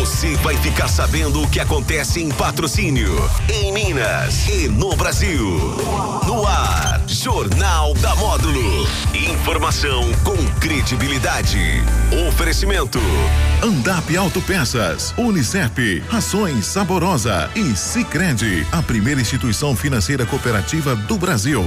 Você vai ficar sabendo o que acontece em patrocínio, em Minas e no Brasil. No ar, Jornal da Módulo. Informação com credibilidade. Oferecimento. Andap Autopeças, Unicef, Rações Saborosa e Sicredi, a primeira instituição financeira cooperativa do Brasil.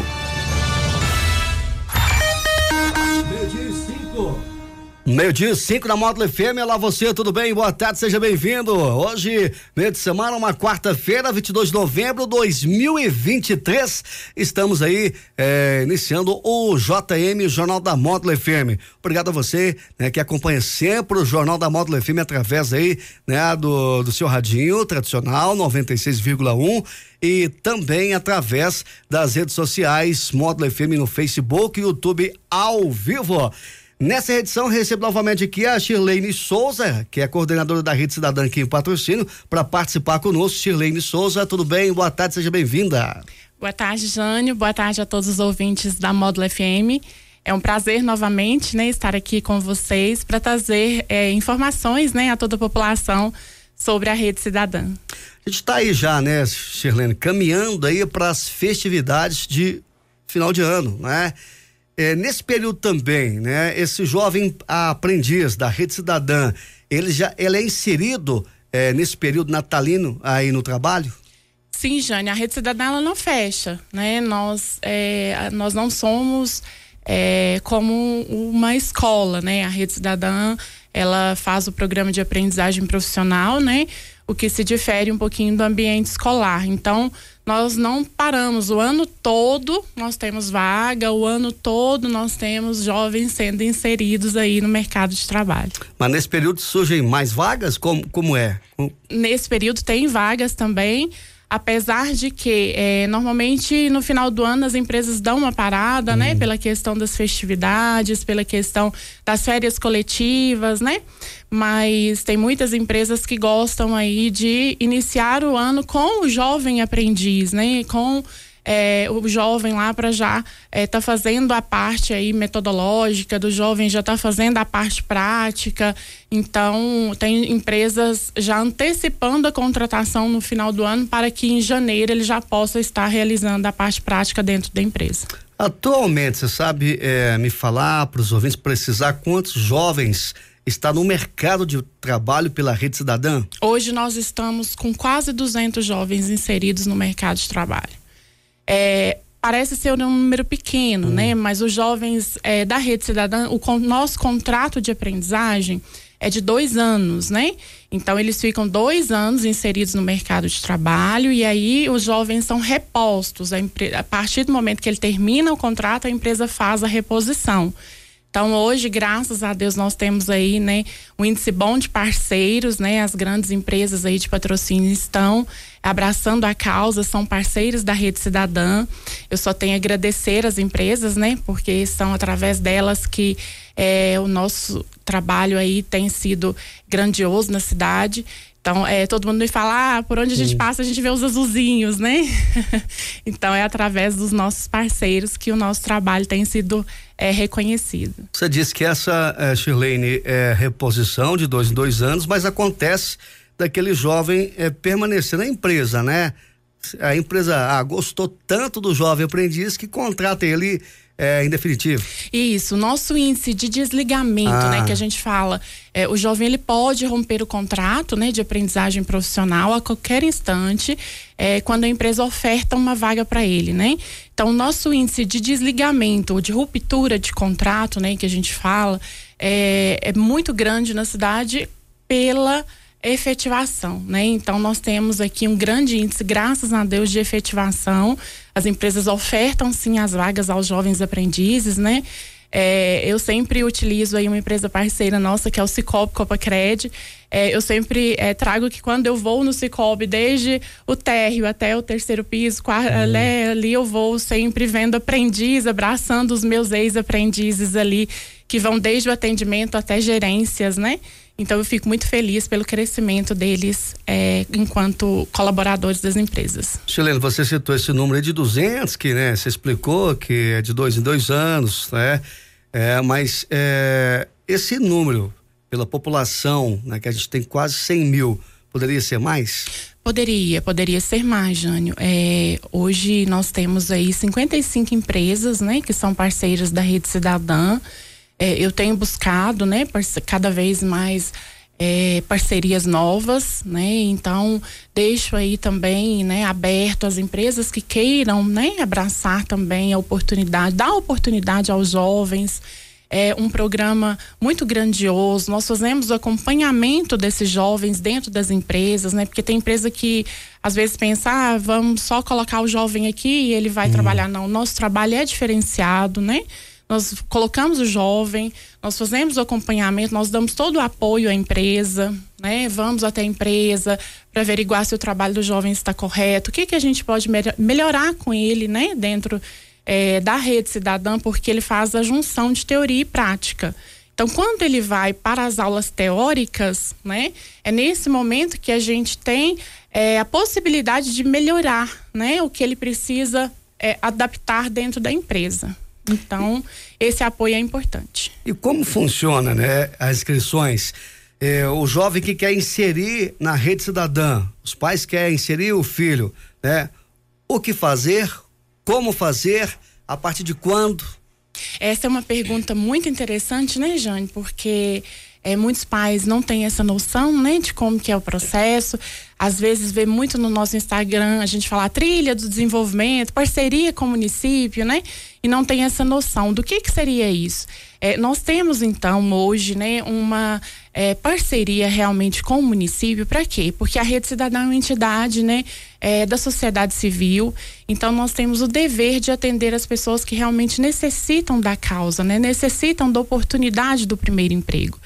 Meio-dia, 5 na Módulo FM. Olá, você, tudo bem? Boa tarde, seja bem-vindo. Hoje, meio de semana, uma quarta-feira, 22 de novembro de 2023. Estamos aí é, iniciando o JM, Jornal da Módulo FM. Obrigado a você né, que acompanha sempre o Jornal da Módulo FM através aí né, do, do seu radinho tradicional 96,1 e também através das redes sociais Módulo FM no Facebook e YouTube ao vivo. Nessa edição, recebo novamente aqui a Shirlene Souza, que é coordenadora da Rede Cidadã aqui em patrocínio, para participar conosco. Shirlene Souza, tudo bem? Boa tarde, seja bem-vinda. Boa tarde, Jânio. Boa tarde a todos os ouvintes da Módulo FM. É um prazer novamente né, estar aqui com vocês para trazer é, informações né, a toda a população sobre a Rede Cidadã. A gente está aí já, né, Shirlene, caminhando aí para as festividades de final de ano, né? É, nesse período também, né, esse jovem aprendiz da Rede Cidadã, ele já ele é inserido é, nesse período natalino aí no trabalho? Sim, Jane, a Rede Cidadã ela não fecha, né? Nós, é, nós não somos é, como uma escola, né? A Rede Cidadã ela faz o programa de aprendizagem profissional, né? O que se difere um pouquinho do ambiente escolar. Então, nós não paramos o ano todo, nós temos vaga, o ano todo nós temos jovens sendo inseridos aí no mercado de trabalho. Mas nesse período surgem mais vagas? Como, como é? Nesse período tem vagas também apesar de que é, normalmente no final do ano as empresas dão uma parada, né, uhum. né, pela questão das festividades, pela questão das férias coletivas, né, mas tem muitas empresas que gostam aí de iniciar o ano com o jovem aprendiz, né, com é, o jovem lá para já estar é, tá fazendo a parte aí metodológica do jovem, já está fazendo a parte prática. Então, tem empresas já antecipando a contratação no final do ano para que em janeiro ele já possa estar realizando a parte prática dentro da empresa. Atualmente, você sabe é, me falar para os ouvintes precisar quantos jovens está no mercado de trabalho pela Rede Cidadã? Hoje nós estamos com quase 200 jovens inseridos no mercado de trabalho. É, parece ser um número pequeno, né? uhum. né? Mas os jovens é, da Rede Cidadã, o nosso contrato de aprendizagem é de dois anos, né? Então eles ficam dois anos inseridos no mercado de trabalho e aí os jovens são repostos. A, a partir do momento que ele termina o contrato, a empresa faz a reposição. Então, hoje, graças a Deus, nós temos aí, né, um índice bom de parceiros, né? As grandes empresas aí de patrocínio estão abraçando a causa, são parceiros da Rede Cidadã. Eu só tenho a agradecer as empresas, né? Porque são através delas que é, o nosso trabalho aí tem sido grandioso na cidade. Então, é, todo mundo me fala, ah, por onde a gente passa, a gente vê os azulzinhos, né? então, é através dos nossos parceiros que o nosso trabalho tem sido é, reconhecido. Você disse que essa, é, Shirlene, é reposição de dois em dois anos, mas acontece daquele jovem é, permanecer na empresa, né? A empresa ah, gostou tanto do jovem aprendiz que contrata ele é, em definitivo. Isso, nosso índice de desligamento, ah. né, que a gente fala, é, o jovem ele pode romper o contrato, né, de aprendizagem profissional a qualquer instante, é, quando a empresa oferta uma vaga para ele, né? Então, o nosso índice de desligamento ou de ruptura de contrato, né, que a gente fala, é, é muito grande na cidade pela efetivação, né? Então nós temos aqui um grande índice, graças a Deus, de efetivação. As empresas ofertam sim as vagas aos jovens aprendizes, né? É, eu sempre utilizo aí uma empresa parceira nossa, que é o Cicobi Copacred. É, eu sempre é, trago que quando eu vou no Cicobi, desde o térreo até o terceiro piso, uhum. ali eu vou sempre vendo aprendiz, abraçando os meus ex-aprendizes ali, que vão desde o atendimento até gerências, né? Então eu fico muito feliz pelo crescimento deles é, enquanto colaboradores das empresas. Chileno, você citou esse número de 200 que, né, você explicou que é de dois em dois anos, né? É, mas é, esse número pela população, né, que a gente tem quase 100 mil, poderia ser mais? Poderia, poderia ser mais, Jânio. É, hoje nós temos aí 55 empresas, né, que são parceiras da Rede Cidadã. É, eu tenho buscado, né, cada vez mais é, parcerias novas, né? Então deixo aí também, né, aberto as empresas que queiram, né, abraçar também a oportunidade, dar oportunidade aos jovens é um programa muito grandioso. Nós fazemos o acompanhamento desses jovens dentro das empresas, né? Porque tem empresa que às vezes pensa, ah, vamos só colocar o jovem aqui e ele vai hum. trabalhar. Não, nosso trabalho é diferenciado, né? Nós colocamos o jovem, nós fazemos o acompanhamento, nós damos todo o apoio à empresa, né? Vamos até a empresa para averiguar se o trabalho do jovem está correto, o que que a gente pode melhorar com ele, né? Dentro é, da rede cidadã, porque ele faz a junção de teoria e prática. Então, quando ele vai para as aulas teóricas, né, é nesse momento que a gente tem é, a possibilidade de melhorar, né, o que ele precisa é, adaptar dentro da empresa. Então, esse apoio é importante. E como funciona, né, as inscrições? É, o jovem que quer inserir na rede cidadã, os pais querem inserir o filho, né? O que fazer? Como fazer? A partir de quando? Essa é uma pergunta muito interessante, né, Jane? Porque é, muitos pais não têm essa noção, né, de como que é o processo. Às vezes vê muito no nosso Instagram a gente falar trilha do desenvolvimento, parceria com o município, né? E não tem essa noção do que que seria isso. É, nós temos então hoje, né, uma é, parceria realmente com o município para quê? Porque a Rede Cidadã é uma entidade, né, é, da sociedade civil. Então nós temos o dever de atender as pessoas que realmente necessitam da causa, né, necessitam da oportunidade do primeiro emprego.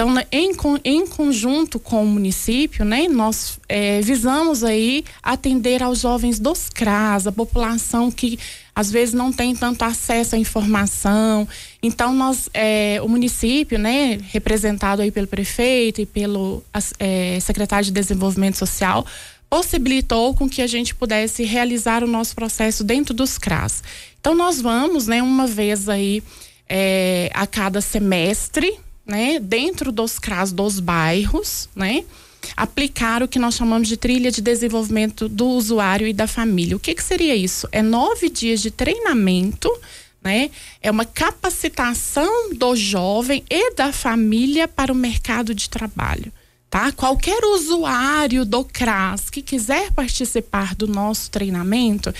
Então, né, em, em conjunto com o município, né, nós é, visamos aí atender aos jovens dos CRAS, a população que às vezes não tem tanto acesso à informação. Então, nós, é, o município, né, representado aí pelo prefeito e pelo é, secretário de Desenvolvimento Social, possibilitou com que a gente pudesse realizar o nosso processo dentro dos CRAS. Então, nós vamos, né, uma vez aí é, a cada semestre, né, dentro dos CRAS dos bairros, né, aplicar o que nós chamamos de trilha de desenvolvimento do usuário e da família. O que, que seria isso? É nove dias de treinamento, né? É uma capacitação do jovem e da família para o mercado de trabalho. Tá? Qualquer usuário do CRAS que quiser participar do nosso treinamento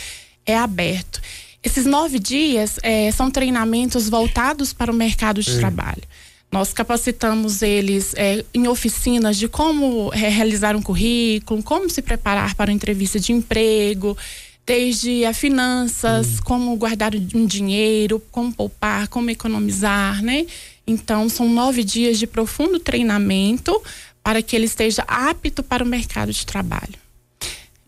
é aberto. Esses nove dias é, são treinamentos voltados para o mercado de trabalho. Nós capacitamos eles é, em oficinas de como é, realizar um currículo, como se preparar para uma entrevista de emprego, desde a finanças, hum. como guardar um dinheiro, como poupar, como economizar, né? Então, são nove dias de profundo treinamento para que ele esteja apto para o mercado de trabalho.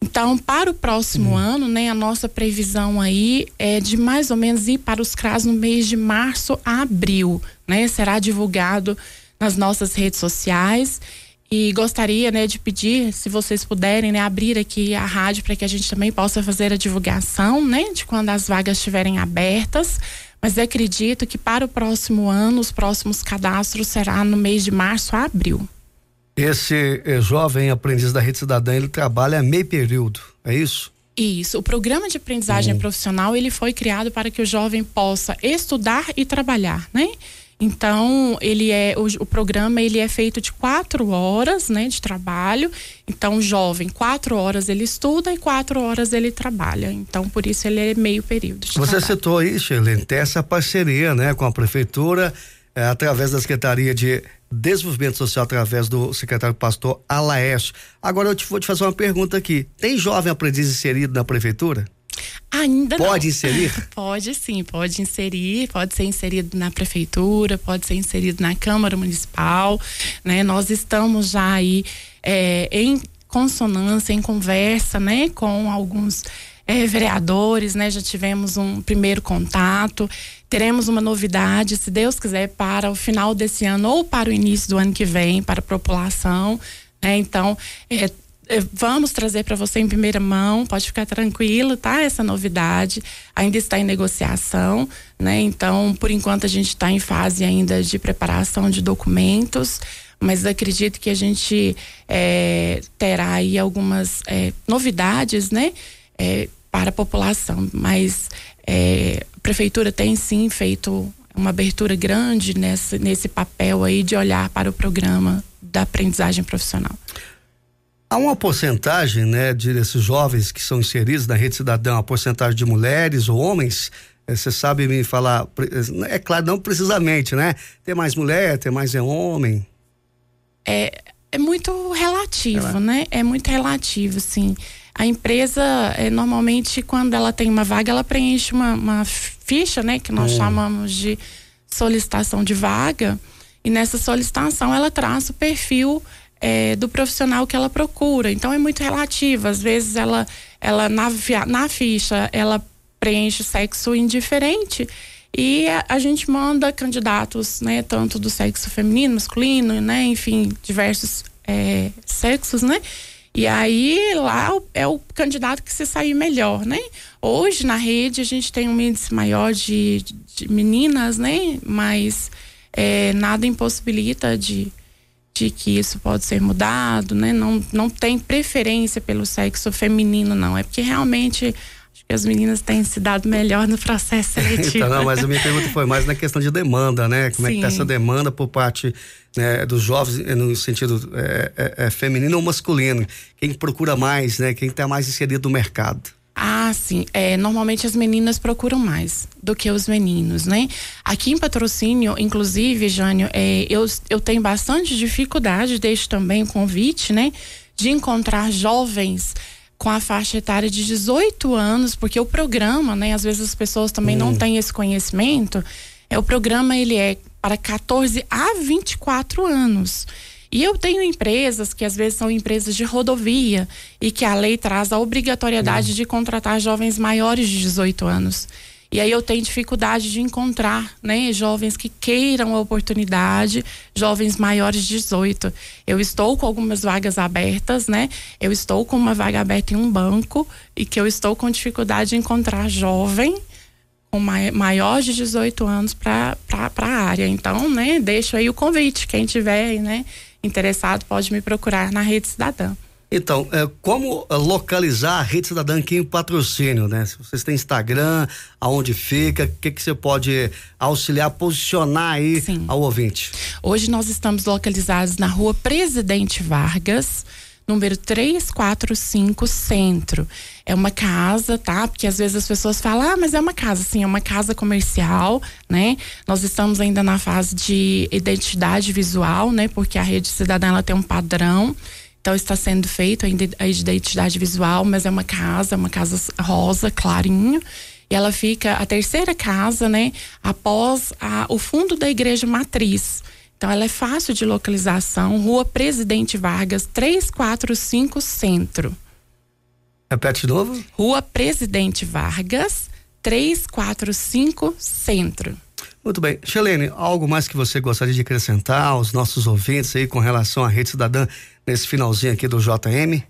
Então, para o próximo uhum. ano, né, a nossa previsão aí é de mais ou menos ir para os CRAS no mês de março a abril, né? Será divulgado nas nossas redes sociais e gostaria, né, de pedir, se vocês puderem, né, abrir aqui a rádio para que a gente também possa fazer a divulgação, né, de quando as vagas estiverem abertas. Mas acredito que para o próximo ano, os próximos cadastros será no mês de março a abril. Esse eh, jovem aprendiz da Rede Cidadã, ele trabalha meio período, é isso? Isso, o programa de aprendizagem hum. profissional, ele foi criado para que o jovem possa estudar e trabalhar, né? Então, ele é o, o, programa ele é feito de quatro horas, né, de trabalho. Então, o jovem quatro horas ele estuda e quatro horas ele trabalha. Então, por isso ele é meio período. Você trabalho. citou aí, Shirley, essa parceria, né, com a prefeitura é, através da secretaria de Desenvolvimento Social através do secretário pastor Alaés. Agora eu te vou te fazer uma pergunta aqui. Tem jovem aprendiz inserido na prefeitura? Ainda pode não. inserir? Pode sim, pode inserir, pode ser inserido na prefeitura, pode ser inserido na Câmara Municipal, né? Nós estamos já aí é, em consonância, em conversa, né, com alguns é, vereadores, né? Já tivemos um primeiro contato. Teremos uma novidade, se Deus quiser, para o final desse ano ou para o início do ano que vem, para a população. Né? Então, é, eh, vamos trazer para você em primeira mão, pode ficar tranquilo, tá? Essa novidade ainda está em negociação, né? Então, por enquanto a gente está em fase ainda de preparação de documentos, mas acredito que a gente é, terá aí algumas é, novidades, né? É, para a população, mas a prefeitura tem sim feito uma abertura grande nesse, nesse papel aí de olhar para o programa da aprendizagem profissional. Há uma porcentagem, né, de desses jovens que são inseridos na rede cidadã, a porcentagem de mulheres ou homens? Eh, você sabe me falar? É claro, não precisamente, né? Tem mais mulher, tem mais é homem? É, é muito relativo, é né? É muito relativo, sim. A empresa, é, normalmente, quando ela tem uma vaga, ela preenche uma, uma ficha, né? Que nós hum. chamamos de solicitação de vaga. E nessa solicitação, ela traz o perfil é, do profissional que ela procura. Então, é muito relativo. Às vezes, ela, ela na, na ficha, ela preenche sexo indiferente. E a, a, gente manda candidatos, né, tanto do sexo feminino, masculino, né, enfim, diversos é, sexos, né? E aí lá é o candidato que se sair melhor, né? Hoje na rede a gente tem um índice maior de, de meninas, né? Mas é, nada impossibilita de, de que isso pode ser mudado, né? Não, não tem preferência pelo sexo feminino, não. É porque realmente acho que as meninas têm se dado melhor no processo seletivo. então, não, mas a minha pergunta foi mais na questão de demanda, né? Como Sim. é que tá essa demanda por parte né, dos jovens eh, no sentido é, é, é, feminino ou masculino? Quem procura mais, né? Quem está mais inserido no mercado? Ah, sim. É, normalmente as meninas procuram mais do que os meninos, né? Aqui em patrocínio, inclusive, Jânio, é, eu, eu tenho bastante dificuldade, deixo também o convite, né? De encontrar jovens com a faixa etária de 18 anos, porque o programa, né? Às vezes as pessoas também hum. não têm esse conhecimento. É, o programa, ele é para 14 a 24 anos. E eu tenho empresas que às vezes são empresas de rodovia e que a lei traz a obrigatoriedade uhum. de contratar jovens maiores de 18 anos. E aí eu tenho dificuldade de encontrar, né, jovens que queiram a oportunidade, jovens maiores de 18. Eu estou com algumas vagas abertas, né? Eu estou com uma vaga aberta em um banco e que eu estou com dificuldade de encontrar jovem com maior de 18 anos para a área. Então, né, deixo aí o convite. Quem tiver, né, interessado pode me procurar na Rede Cidadã. Então, é, como localizar a Rede Cidadã aqui em patrocínio, né? Se vocês têm Instagram, aonde fica, o que, que você pode auxiliar, posicionar aí Sim. ao ouvinte? Hoje nós estamos localizados na rua Presidente Vargas, número 345 Centro. É uma casa, tá? Porque às vezes as pessoas falam, ah, mas é uma casa. Sim, é uma casa comercial, né? Nós estamos ainda na fase de identidade visual, né? Porque a rede cidadã ela tem um padrão. Então está sendo feito a identidade visual, mas é uma casa, uma casa rosa, clarinho. E ela fica a terceira casa, né? Após a, o fundo da igreja matriz. Então ela é fácil de localização, Rua Presidente Vargas, 345 Centro. Repete de novo? Rua Presidente Vargas, 345 Centro. Muito bem. Chelene, algo mais que você gostaria de acrescentar aos nossos ouvintes aí com relação à Rede Cidadã nesse finalzinho aqui do JM?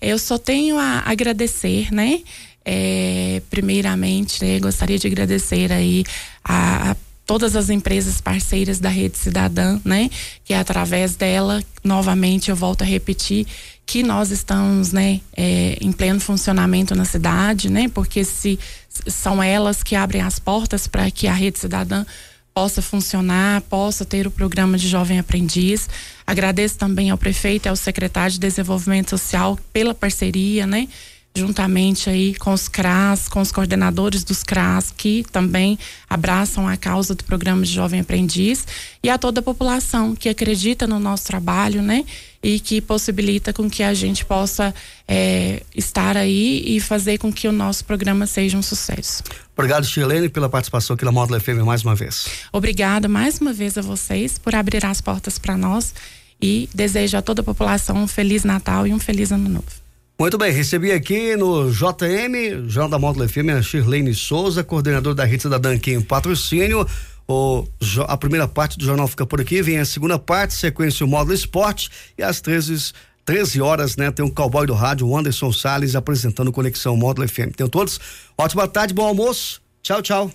Eu só tenho a agradecer, né? É, primeiramente, né, gostaria de agradecer aí a, a todas as empresas parceiras da Rede Cidadã, né? Que através dela, novamente eu volto a repetir, que nós estamos, né, é, em pleno funcionamento na cidade, né? Porque se são elas que abrem as portas para que a Rede Cidadã possa funcionar, possa ter o programa de jovem aprendiz. Agradeço também ao prefeito e ao secretário de Desenvolvimento Social pela parceria, né? Juntamente aí com os CRAS, com os coordenadores dos CRAS, que também abraçam a causa do programa de Jovem Aprendiz, e a toda a população que acredita no nosso trabalho, né? E que possibilita com que a gente possa é, estar aí e fazer com que o nosso programa seja um sucesso. Obrigado, Chilene, pela participação aqui na Módulo FM mais uma vez. Obrigada mais uma vez a vocês por abrir as portas para nós e desejo a toda a população um Feliz Natal e um Feliz Ano Novo. Muito bem, recebi aqui no JM, Jornal da Módulo FM, a Shirlene Souza, coordenadora da Rede da aqui em patrocínio. O, a primeira parte do jornal fica por aqui, vem a segunda parte, sequência o Módulo Esporte e às 13 13 horas, né? Tem um cowboy do rádio, Anderson Sales, apresentando Conexão Módulo FM. Tenham todos ótima tarde, bom almoço. Tchau, tchau.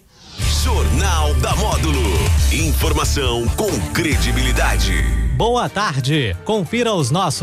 Jornal da Módulo. Informação com credibilidade. Boa tarde. Confira os nossos